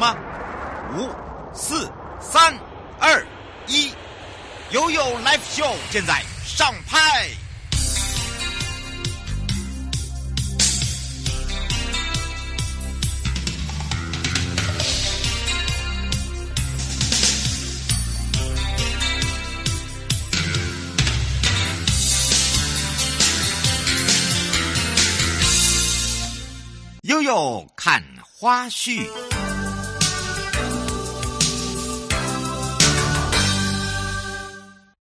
吗？五、四、三、二、一，悠悠 Live Show 现在上拍。悠悠看花絮。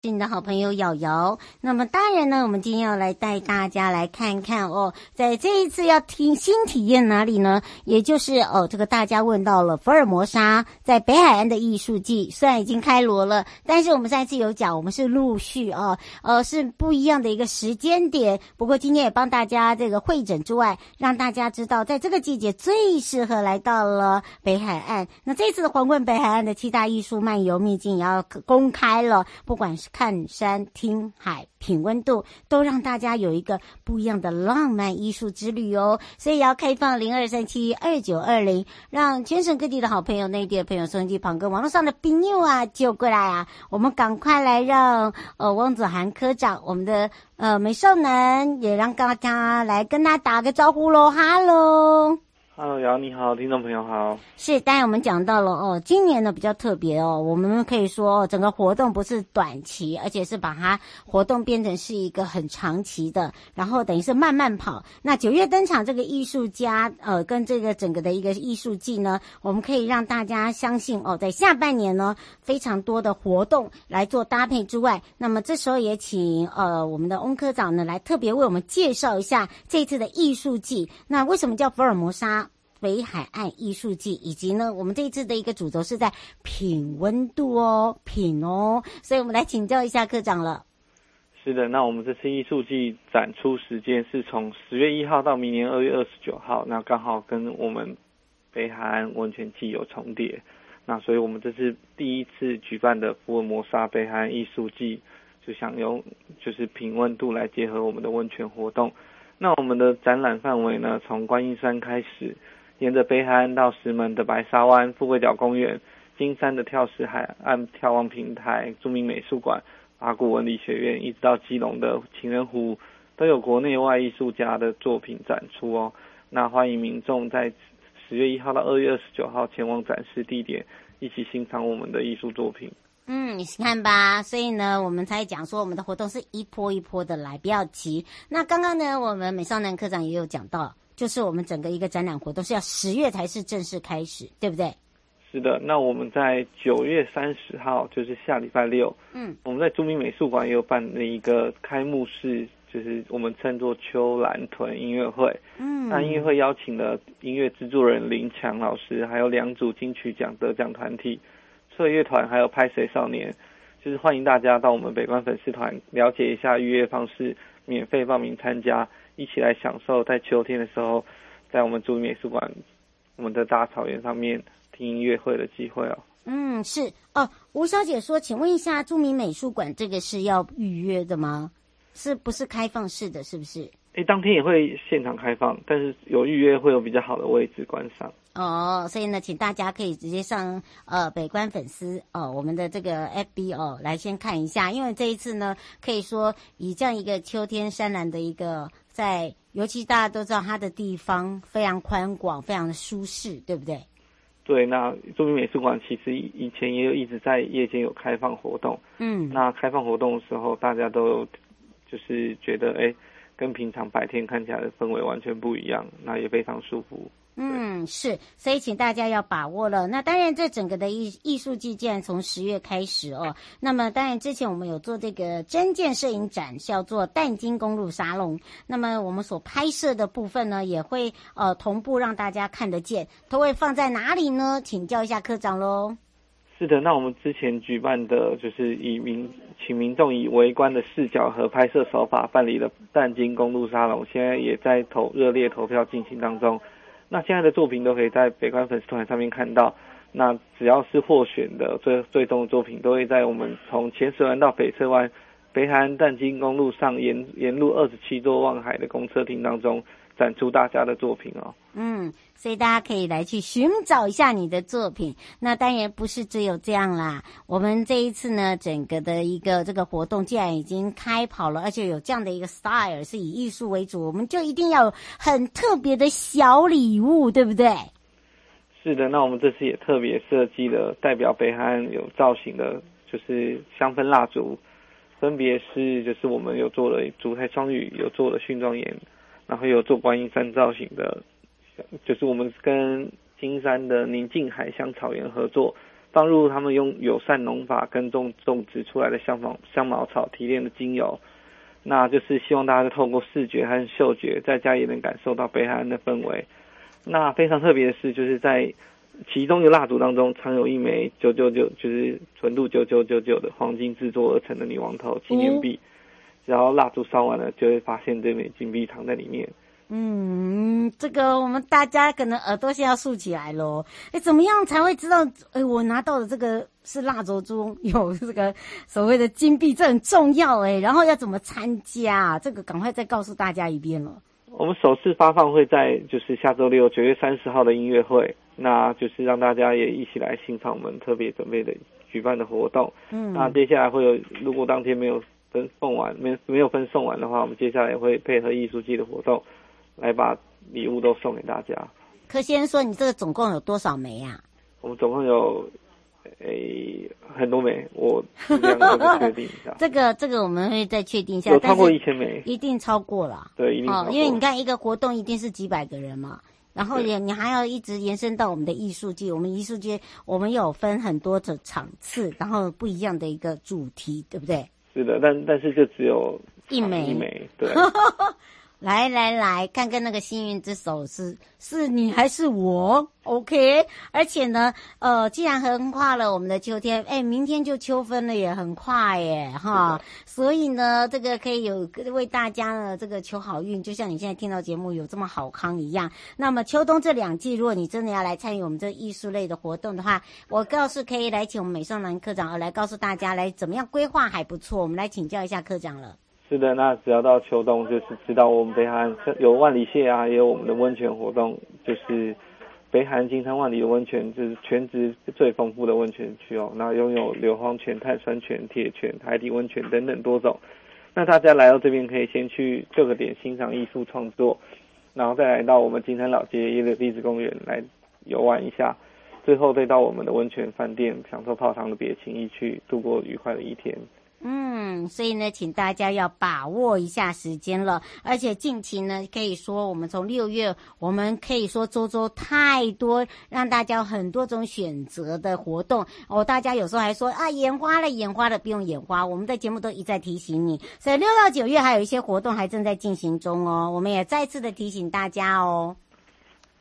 是你的好朋友瑶瑶，那么当然呢，我们今天要来带大家来看看哦，在这一次要听新体验哪里呢？也就是哦，这个大家问到了福尔摩沙在北海岸的艺术季，虽然已经开锣了，但是我们上一次有讲，我们是陆续哦，呃，是不一样的一个时间点。不过今天也帮大家这个会诊之外，让大家知道，在这个季节最适合来到了北海岸。那这次的皇冠北海岸的七大艺术漫游秘境也要公开了，不管是看山、听海、品温度，都让大家有一个不一样的浪漫艺术之旅哦。所以要开放零二三七二九二零，让全省各地的好朋友、内地的朋友、收音机旁跟网络上的朋友啊，就过来啊！我们赶快来让呃汪子涵科长，我们的呃美少男也让大家来跟他打个招呼喽，哈喽。Hello，瑶你好，听众朋友好。是，当然我们讲到了哦，今年呢比较特别哦，我们可以说哦，整个活动不是短期，而且是把它活动变成是一个很长期的，然后等于是慢慢跑。那九月登场这个艺术家，呃，跟这个整个的一个艺术季呢，我们可以让大家相信哦，在下半年呢，非常多的活动来做搭配之外，那么这时候也请呃我们的翁科长呢来特别为我们介绍一下这次的艺术季。那为什么叫福尔摩沙？北海岸艺术季，以及呢，我们这一次的一个主轴是在品温度哦，品哦，所以我们来请教一下科长了。是的，那我们这次艺术季展出时间是从十月一号到明年二月二十九号，那刚好跟我们北海岸温泉季有重叠，那所以我们这是第一次举办的福尔摩沙北海岸艺术季，就想用就是品温度来结合我们的温泉活动。那我们的展览范围呢，从观音山开始。沿着北海岸到石门的白沙湾、富贵角公园、金山的跳石海岸眺望平台、著名美术馆、八股文理学院，一直到基隆的情人湖，都有国内外艺术家的作品展出哦。那欢迎民众在十月一号到二月二十九号前往展示地点，一起欣赏我们的艺术作品。嗯，你看吧，所以呢，我们才讲说我们的活动是一波一波的来，不要急。那刚刚呢，我们美少男科长也有讲到。就是我们整个一个展览活动是要十月才是正式开始，对不对？是的，那我们在九月三十号，就是下礼拜六，嗯，我们在著名美术馆也有办了一个开幕式，就是我们称作秋兰屯音乐会，嗯，那音乐会邀请了音乐制作人林强老师，还有两组金曲奖得奖团体，脆乐团还有拍谁少年，就是欢迎大家到我们北关粉丝团了解一下预约方式，免费报名参加。一起来享受在秋天的时候，在我们著名美术馆，我们的大草原上面听音乐会的机会哦。嗯，是哦。吴小姐说，请问一下，著名美术馆这个是要预约的吗？是不是开放式的？是不是？诶，当天也会现场开放，但是有预约会有比较好的位置观赏。哦，所以呢，请大家可以直接上呃北关粉丝哦，我们的这个 FB 哦来先看一下，因为这一次呢，可以说以这样一个秋天山岚的一个。在，尤其大家都知道它的地方非常宽广，非常的舒适，对不对？对，那著名美术馆其实以前也有一直在夜间有开放活动，嗯，那开放活动的时候，大家都就是觉得，哎，跟平常白天看起来的氛围完全不一样，那也非常舒服。嗯，是，所以请大家要把握了。那当然，这整个的艺艺术季既然从十月开始哦，那么当然之前我们有做这个真件摄影展，叫做淡金公路沙龙。那么我们所拍摄的部分呢，也会呃同步让大家看得见，都会放在哪里呢？请教一下科长喽。是的，那我们之前举办的就是以民请民众以围观的视角和拍摄手法办理了淡金公路沙龙，现在也在投热烈投票进行当中。那现在的作品都可以在北关粉丝团上面看到。那只要是获选的最最终的作品，都会在我们从前十湾到北侧湾北海岸淡金公路上沿沿路二十七座望海的公车亭当中展出大家的作品哦。嗯，所以大家可以来去寻找一下你的作品。那当然不是只有这样啦，我们这一次呢，整个的一个这个活动既然已经开跑了，而且有这样的一个 style 是以艺术为主，我们就一定要有很特别的小礼物，对不对？是的，那我们这次也特别设计了代表北海岸有造型的，就是香氛蜡烛，分别是就是我们有做了烛台双语，有做了熏妆岩，然后有做观音山造型的，就是我们跟金山的宁静海香草原合作，放入他们用友善农法耕种种植出来的香茅香茅草提炼的精油，那就是希望大家透过视觉和嗅觉，在家也能感受到北海岸的氛围。那非常特别的是，就是在其中的蜡烛当中藏有一枚九九九，就是纯度九九九九的黄金制作而成的女王头纪念币。只要蜡烛烧完了，就会发现这枚金币藏在里面。嗯，这个我们大家可能耳朵先要竖起来喽。哎，怎么样才会知道？哎，我拿到的这个是蜡烛中 有这个所谓的金币，这很重要哎。然后要怎么参加？这个赶快再告诉大家一遍了。我们首次发放会在就是下周六九月三十号的音乐会，那就是让大家也一起来欣赏我们特别准备的举办的活动。嗯，那接下来会有，如果当天没有分送完，没没有分送完的话，我们接下来也会配合艺术季的活动，来把礼物都送给大家。柯先生说：“你这个总共有多少枚啊？”我们总共有。诶、欸，很多枚，我这样确定一下。这个这个我们会再确定一下。有超过一千枚，一定超过了。对，一定。因为你看一个活动一定是几百个人嘛，然后也你还要一直延伸到我们的艺术界。我们艺术界我们有分很多的场次，然后不一样的一个主题，对不对？是的，但但是就只有一枚一枚，对。来来来，看看那个幸运之手是是你还是我？OK，而且呢，呃，既然横跨了我们的秋天，哎，明天就秋分了，也很快耶，哈。所以呢，这个可以有为大家呢这个求好运，就像你现在听到节目有这么好康一样。那么秋冬这两季，如果你真的要来参与我们这艺术类的活动的话，我告诉可以来请我们美少男科长，呃，来告诉大家来怎么样规划还不错。我们来请教一下科长了。是的，那只要到秋冬，就是知道我们北海岸有万里蟹啊，也有我们的温泉活动，就是北海岸金山万里的温泉，就是全职最丰富的温泉区哦。那拥有硫磺泉、碳酸泉、铁泉、海底温泉等等多种。那大家来到这边，可以先去各个点欣赏艺术创作，然后再来到我们金山老街一个地质公园来游玩一下，最后再到我们的温泉饭店享受泡汤的别情逸趣，度过愉快的一天。嗯，所以呢，请大家要把握一下时间了。而且近期呢，可以说我们从六月，我们可以说周周太多，让大家很多种选择的活动哦。大家有时候还说啊，眼花了，眼花了，不用眼花。我们在节目都一再提醒你，所以六到九月还有一些活动还正在进行中哦。我们也再次的提醒大家哦。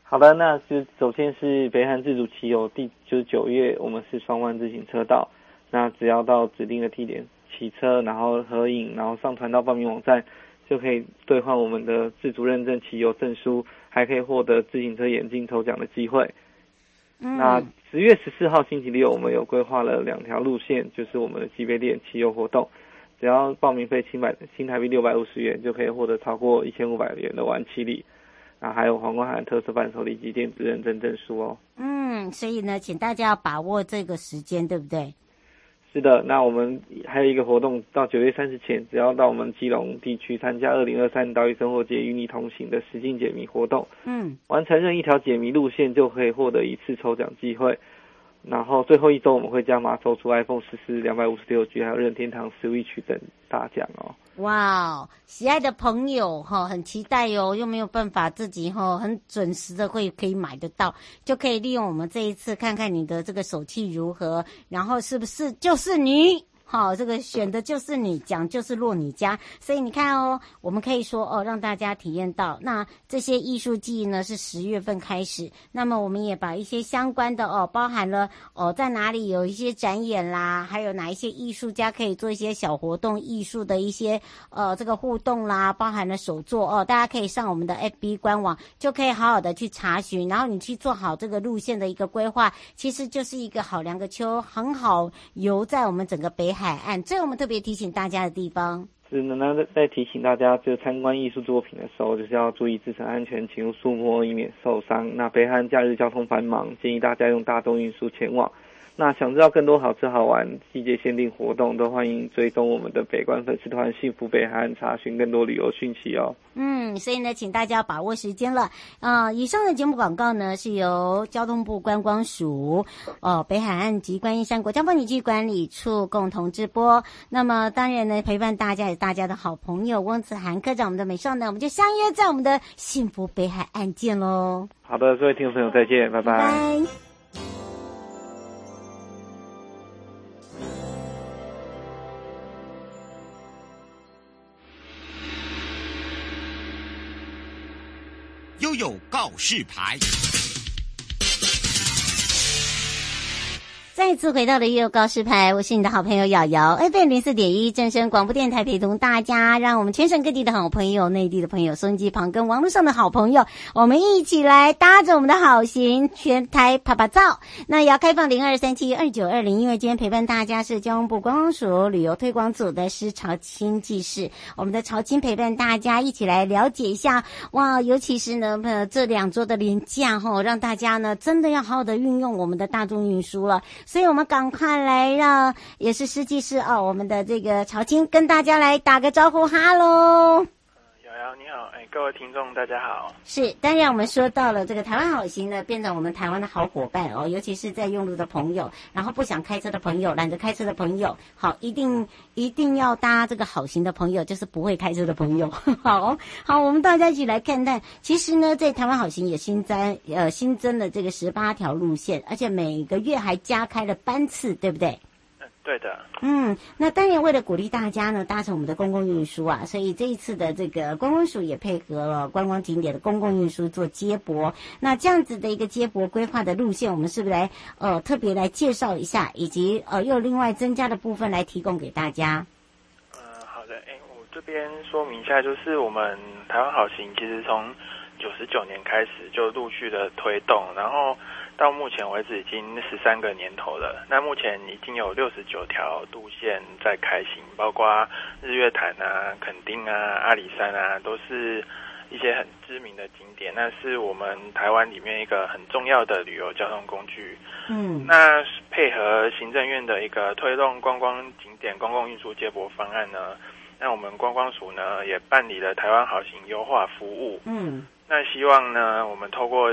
好的，那就首先是北海自主骑游第就是九月，我们是双湾自行车道，那只要到指定的地点。骑车，然后合影，然后上传到报名网站，就可以兑换我们的自主认证骑游证书，还可以获得自行车眼镜抽奖的机会。嗯、那十月十四号星期六，我们有规划了两条路线，就是我们的级别店骑游活动，只要报名费新百新台币六百五十元，就可以获得超过一千五百元的玩骑礼，啊，还有皇冠海岸特色伴手礼及电子认证证书哦。嗯，所以呢，请大家要把握这个时间，对不对？是的，那我们还有一个活动，到九月三十前，只要到我们基隆地区参加二零二三岛屿生活节与你同行的实境解谜活动，嗯，完成任一条解谜路线就可以获得一次抽奖机会。然后最后一周我们会加码抽出 iPhone 十四两百五十六 G，还有任天堂 Switch 等大奖哦。哇哦，喜爱的朋友哈，很期待哟，又没有办法自己哈很准时的会可以买得到，就可以利用我们这一次看看你的这个手气如何，然后是不是就是你。好，这个选的就是你，讲就是落你家，所以你看哦，我们可以说哦，让大家体验到。那这些艺术记忆呢是十月份开始，那么我们也把一些相关的哦，包含了哦，在哪里有一些展演啦，还有哪一些艺术家可以做一些小活动，艺术的一些呃这个互动啦，包含了手作哦，大家可以上我们的 FB 官网，就可以好好的去查询，然后你去做好这个路线的一个规划，其实就是一个好两个秋，很好游在我们整个北海。海岸，这是我们特别提醒大家的地方。是，那那在提醒大家，就参观艺术作品的时候，就是要注意自身安全，请勿触摸，以免受伤。那北海岸假日交通繁忙，建议大家用大众运输前往。那想知道更多好吃好玩、季节限定活动，都欢迎追踪我们的北关粉丝团“幸福北海岸”，查询更多旅游讯息哦。嗯，所以呢，请大家把握时间了啊、呃！以上的节目广告呢，是由交通部观光署、哦北海岸及观音山国家风景区管理处共同直播。那么，当然呢，陪伴大家也是大家的好朋友翁子涵科长，我们的美少呢，我们就相约在我们的幸福北海岸见喽。好的，各位听众朋友，再见，拜拜。拜拜。都有告示牌。再次回到了悠悠告示牌，我是你的好朋友瑶瑶，FM 零四点一正声广播电台陪同大家，让我们全省各地的好朋友、内地的朋友、收音机旁跟网络上的好朋友，我们一起来搭着我们的好行，全台啪啪照。那也要开放零二三七二九二零，因为今天陪伴大家是交通部观光署旅游推广组的施朝清技士，我们的朝清陪伴大家一起来了解一下哇，尤其是呢，呃，这两周的廉价吼，让大家呢真的要好好的运用我们的大众运输了。所以，我们赶快来让也是设计师哦，我们的这个曹青跟大家来打个招呼，哈喽。你好，哎，各位听众，大家好。是，当然我们说到了这个台湾好行呢，变成我们台湾的好伙伴哦，尤其是在用路的朋友，然后不想开车的朋友，懒得开车的朋友，好，一定一定要搭这个好行的朋友，就是不会开车的朋友。好好，我们大家一起来看看，其实呢，在台湾好行也新增呃新增了这个十八条路线，而且每个月还加开了班次，对不对？对的，嗯，那当然为了鼓励大家呢，搭乘我们的公共运输啊，所以这一次的这个观光署也配合了观光景点的公共运输做接驳。那这样子的一个接驳规划的路线，我们是不是来呃特别来介绍一下，以及呃又另外增加的部分来提供给大家？嗯，好的，哎，我这边说明一下，就是我们台湾好行其实从九十九年开始就陆续的推动，然后。到目前为止已经十三个年头了。那目前已经有六十九条路线在开行，包括日月潭啊、垦丁啊、阿里山啊，都是一些很知名的景点。那是我们台湾里面一个很重要的旅游交通工具。嗯，那配合行政院的一个推动观光景点公共运输接驳方案呢，那我们观光署呢也办理了台湾好行优化服务。嗯，那希望呢我们透过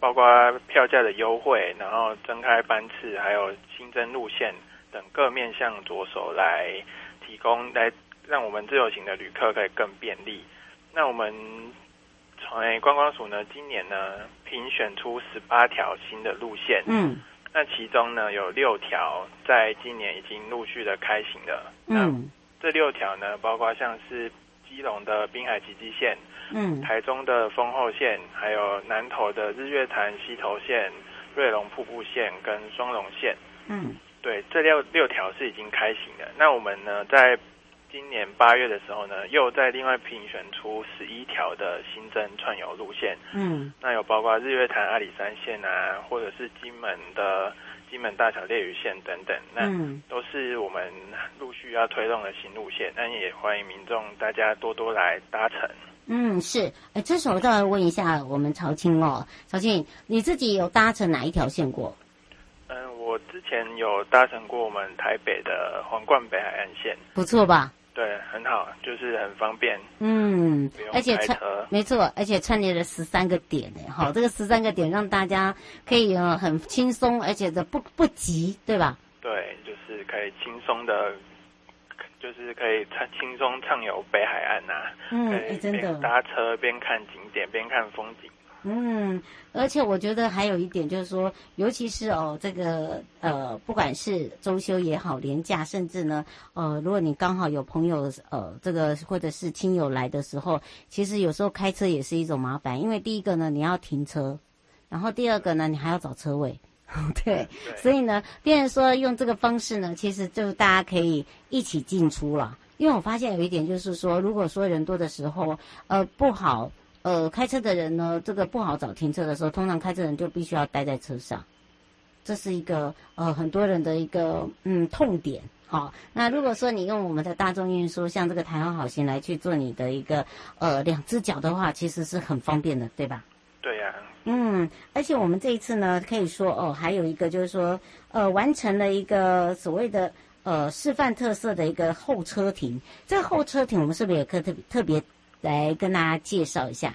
包括票价的优惠，然后增开班次，还有新增路线等各面向着手来提供，来让我们自由行的旅客可以更便利。那我们从观光署呢，今年呢评选出十八条新的路线，嗯，那其中呢有六条在今年已经陆续的开行了，嗯，这六条呢包括像是基隆的滨海吉吉线。嗯，台中的丰后线，还有南投的日月潭溪头线、瑞龙瀑布线跟双龙线。嗯，对，这六六条是已经开行的。那我们呢，在今年八月的时候呢，又在另外评选出十一条的新增串游路线。嗯，那有包括日月潭阿里山线啊，或者是金门的金门大桥烈屿线等等。那都是我们陆续要推动的新路线。那也欢迎民众大家多多来搭乘。嗯，是，哎，这时候再来问一下我们曹青哦，曹青，你自己有搭乘哪一条线过？嗯，我之前有搭乘过我们台北的皇冠北海岸线，不错吧？对，很好，就是很方便。嗯，而且串，没错，而且串联了十三个点呢，好，这个十三个点让大家可以呃很轻松，而且的不不急，对吧？对，就是可以轻松的。就是可以畅轻松畅游北海岸呐、啊，嗯，可以边搭车边看景点边看风景。嗯，而且我觉得还有一点就是说，尤其是哦，这个呃，不管是周休也好，连假，甚至呢，呃，如果你刚好有朋友呃，这个或者是亲友来的时候，其实有时候开车也是一种麻烦，因为第一个呢，你要停车，然后第二个呢，你还要找车位。对，对，所以呢，变成说用这个方式呢，其实就大家可以一起进出了。因为我发现有一点就是说，如果说人多的时候，呃，不好，呃，开车的人呢，这个不好找停车的时候，通常开车人就必须要待在车上。这是一个呃很多人的一个嗯痛点。好，那如果说你用我们的大众运输，像这个台湾好行来去做你的一个呃两只脚的话，其实是很方便的，对吧？对呀、啊。嗯，而且我们这一次呢，可以说哦，还有一个就是说，呃，完成了一个所谓的呃示范特色的一个候车亭。这个候车亭，我们是不是也可以特别特别来跟大家介绍一下？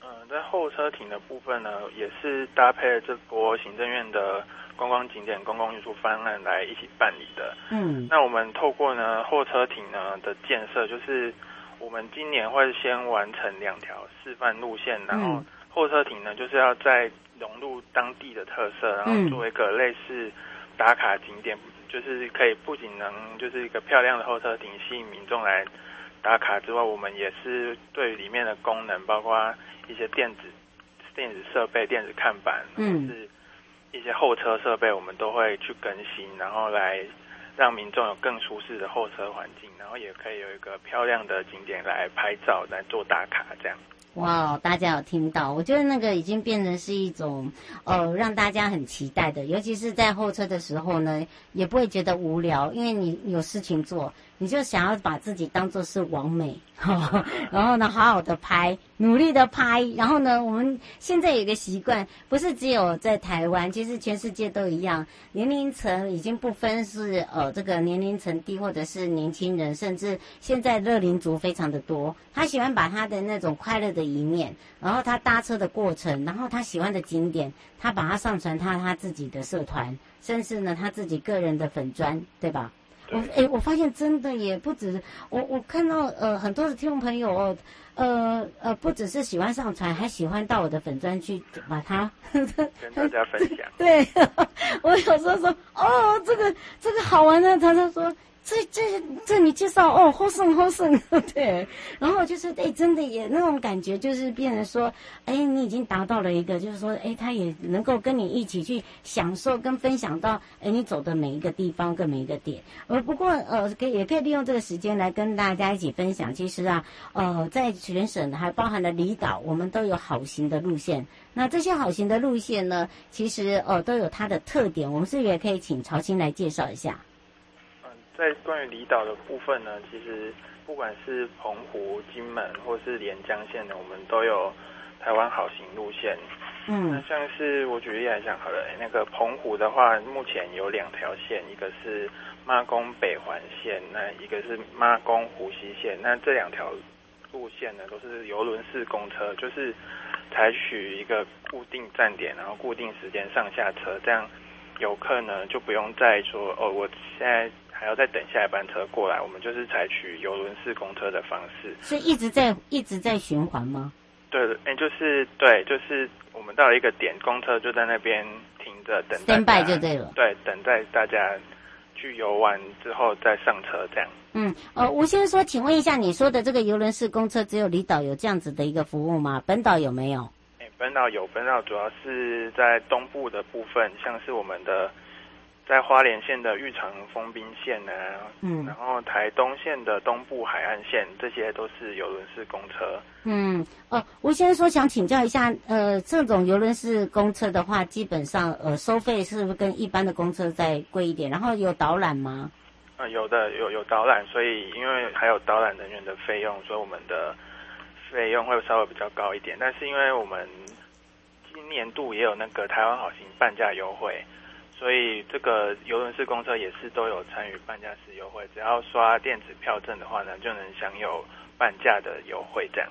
嗯，在候车亭的部分呢，也是搭配了这波行政院的。观光景点公共运输方案来一起办理的。嗯，那我们透过呢候车亭呢的建设，就是我们今年会先完成两条示范路线，然后候车亭呢就是要在融入当地的特色，然后做一个类似打卡景点，就是可以不仅能就是一个漂亮的候车亭吸引民众来打卡之外，我们也是对里面的功能，包括一些电子电子设备、电子看板，嗯，是。一些候车设备我们都会去更新，然后来让民众有更舒适的候车环境，然后也可以有一个漂亮的景点来拍照、来做打卡，这样。哇，大家有听到？我觉得那个已经变成是一种，呃，让大家很期待的，尤其是在候车的时候呢，也不会觉得无聊，因为你有事情做。你就想要把自己当做是网美，呵呵，然后呢，好好的拍，努力的拍，然后呢，我们现在有个习惯，不是只有在台湾，其实全世界都一样，年龄层已经不分是呃这个年龄层低或者是年轻人，甚至现在乐龄族非常的多，他喜欢把他的那种快乐的一面，然后他搭车的过程，然后他喜欢的景点，他把它上传他他自己的社团，甚至呢他自己个人的粉专，对吧？我哎、欸，我发现真的也不止我，我看到呃很多的听众朋友哦，呃呃，不只是喜欢上传，还喜欢到我的粉专去把它跟大家分享。对，我有时候说哦，这个这个好玩呢，他就说。这这这你介绍哦，好胜好胜，对，然后就是哎，真的也那种感觉，就是变成说，哎，你已经达到了一个，就是说，哎，他也能够跟你一起去享受跟分享到，哎，你走的每一个地方跟每一个点。呃，不过呃，可以也可以利用这个时间来跟大家一起分享。其实啊，呃，在全省还包含了离岛，我们都有好行的路线。那这些好行的路线呢，其实呃都有它的特点。我们是不是也可以请曹青来介绍一下？在关于离岛的部分呢，其实不管是澎湖、金门或是连江县的，我们都有台湾好行路线。嗯，那像是我举例来讲好了，那个澎湖的话，目前有两条线，一个是妈宫北环线，那一个是妈宫湖西线。那这两条路线呢，都是游轮式公车，就是采取一个固定站点，然后固定时间上下车，这样游客呢就不用再说哦，我现在。还要再等下一班车过来，我们就是采取游轮式公车的方式，是一直在一直在循环吗？对的，哎，就是对，就是我们到了一个点，公车就在那边停着等待。stand by 就对了。对，等待大家去游玩之后再上车，这样。嗯，呃，吴先生说，请问一下，你说的这个游轮式公车只有离岛有这样子的一个服务吗？本岛有没有？哎，本岛有，本岛主要是在东部的部分，像是我们的。在花莲县的玉长丰滨线呢，嗯，然后台东县的东部海岸线，这些都是游轮式公车。嗯，哦，吴先生说想请教一下，呃，这种游轮式公车的话，基本上呃收费是不是跟一般的公车再贵一点？然后有导览吗？呃，有的，有有导览，所以因为还有导览人员的费用，所以我们的费用会稍微比较高一点。但是因为我们今年度也有那个台湾好行半价优惠。所以这个游轮式公车也是都有参与半价式优惠，只要刷电子票证的话呢，就能享有半价的优惠这样。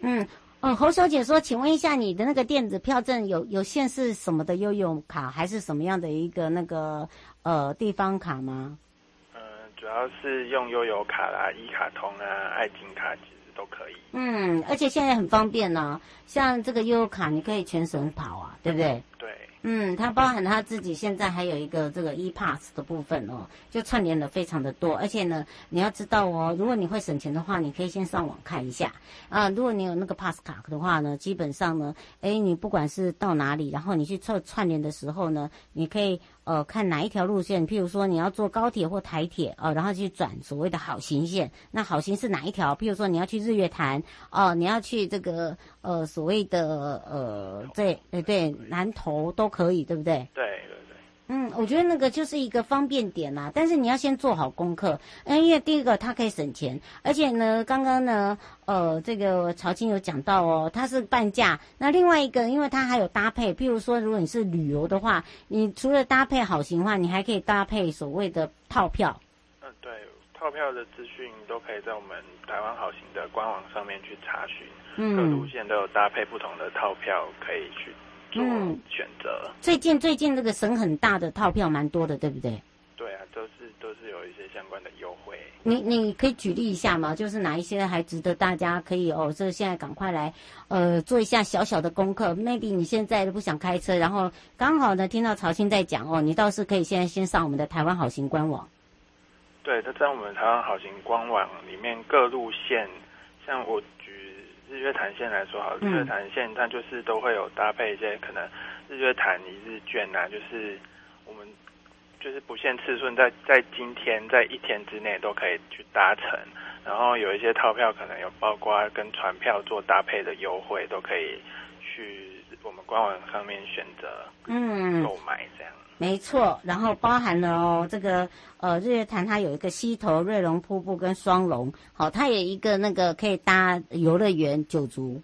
嗯，嗯，侯小姐说，请问一下，你的那个电子票证有有限是什么的悠游卡，还是什么样的一个那个呃地方卡吗？嗯，主要是用悠游卡啦、一卡通啊、爱金卡其实都可以。嗯，而且现在很方便呢、啊，像这个悠游卡你可以全省跑啊，对不对？对。嗯，它包含它自己现在还有一个这个 e-pass 的部分哦，就串联的非常的多，而且呢，你要知道哦，如果你会省钱的话，你可以先上网看一下啊。如果你有那个 pass 卡的话呢，基本上呢，哎，你不管是到哪里，然后你去串串联的时候呢，你可以。呃，看哪一条路线，譬如说你要坐高铁或台铁，呃，然后去转所谓的好行线。那好行是哪一条？譬如说你要去日月潭，哦、呃，你要去这个呃所谓的呃，对，对对，南投都可以，对不对？对对对。我觉得那个就是一个方便点啦，但是你要先做好功课，因为第一个它可以省钱，而且呢，刚刚呢，呃，这个曹青有讲到哦，它是半价。那另外一个，因为它还有搭配，譬如说，如果你是旅游的话，你除了搭配好行的话，你还可以搭配所谓的套票。嗯，对，套票的资讯都可以在我们台湾好行的官网上面去查询，嗯，各路线都有搭配不同的套票可以去。嗯，选择最近最近那个省很大的套票蛮多的，对不对？对啊，都是都是有一些相关的优惠。你你可以举例一下吗？就是哪一些还值得大家可以哦？这现在赶快来呃做一下小小的功课。Maybe 你现在都不想开车，然后刚好呢听到曹青在讲哦，你倒是可以现在先上我们的台湾好行官网。对，它在我们台湾好行官网里面各路线，像我。日月潭线来说好，日月潭线它就是都会有搭配一些可能日月潭一日券啊，就是我们就是不限次数，在在今天在一天之内都可以去搭乘，然后有一些套票可能有包括跟船票做搭配的优惠，都可以去我们官网上面选择嗯。购买这样。没错，然后包含了哦，这个呃日月潭它有一个溪头瑞龙瀑布跟双龙，好，它有一个那个可以搭游乐园九族，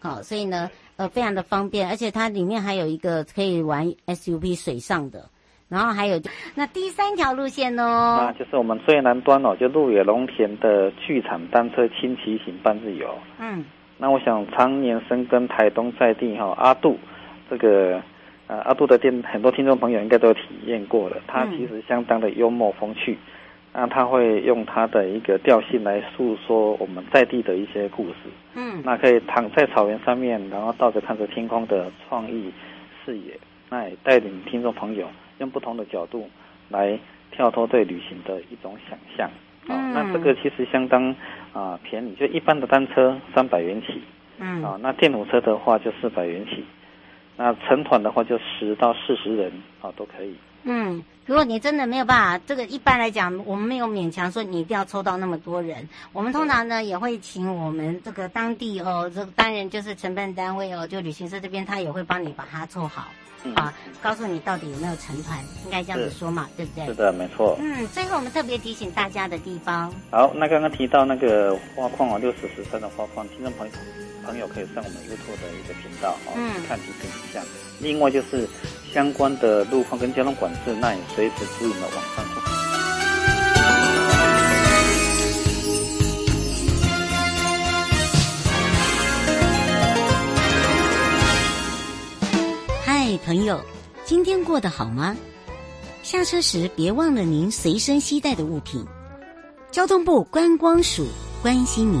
好，所以呢呃非常的方便，而且它里面还有一个可以玩 SUP 水上的，然后还有那第三条路线哦，那就是我们最南端哦，就鹿野龙田的剧场单车轻骑行半日游，嗯，那我想常年深耕台东在地哈、哦、阿杜这个。呃，阿杜的店很多听众朋友应该都有体验过了，他其实相当的幽默风趣，那、嗯、他会用他的一个调性来诉说我们在地的一些故事，嗯，那可以躺在草原上面，然后倒着看着天空的创意视野，那也带领听众朋友用不同的角度来跳脱对旅行的一种想象，嗯，那这个其实相当啊、呃、便宜，就一般的单车三百元起，嗯，啊，那电动车的话就四百元起。那成团的话，就十到四十人啊，都可以。嗯，如果你真的没有办法，这个一般来讲，我们没有勉强说你一定要抽到那么多人。我们通常呢也会请我们这个当地哦，这个当然就是承办单位哦，就旅行社这边他也会帮你把它做好。啊，告诉你到底有没有成团，应该这样子说嘛，对不对？是的，没错。嗯，最后我们特别提醒大家的地方。好，那刚刚提到那个花矿哦，六十十三的花矿，听众朋友朋友可以上我们 YouTube 的一个频道哦，嗯，看几个影像。另外就是相关的路况跟交通管制，那也随时注意的网上。嗨朋友，今天过得好吗？下车时别忘了您随身携带的物品。交通部观光署关心您。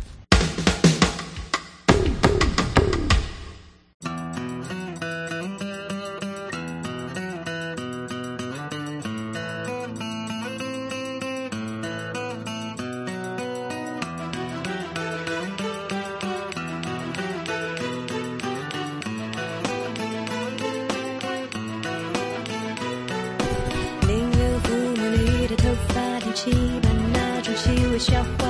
再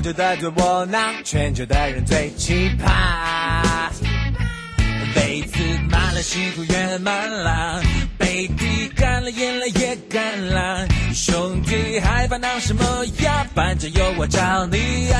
就的最窝囊，全球的人最奇葩。杯子满了，西湖也满了，杯底干了，眼泪也干了。兄弟还烦恼什么呀？反正有我罩你呀。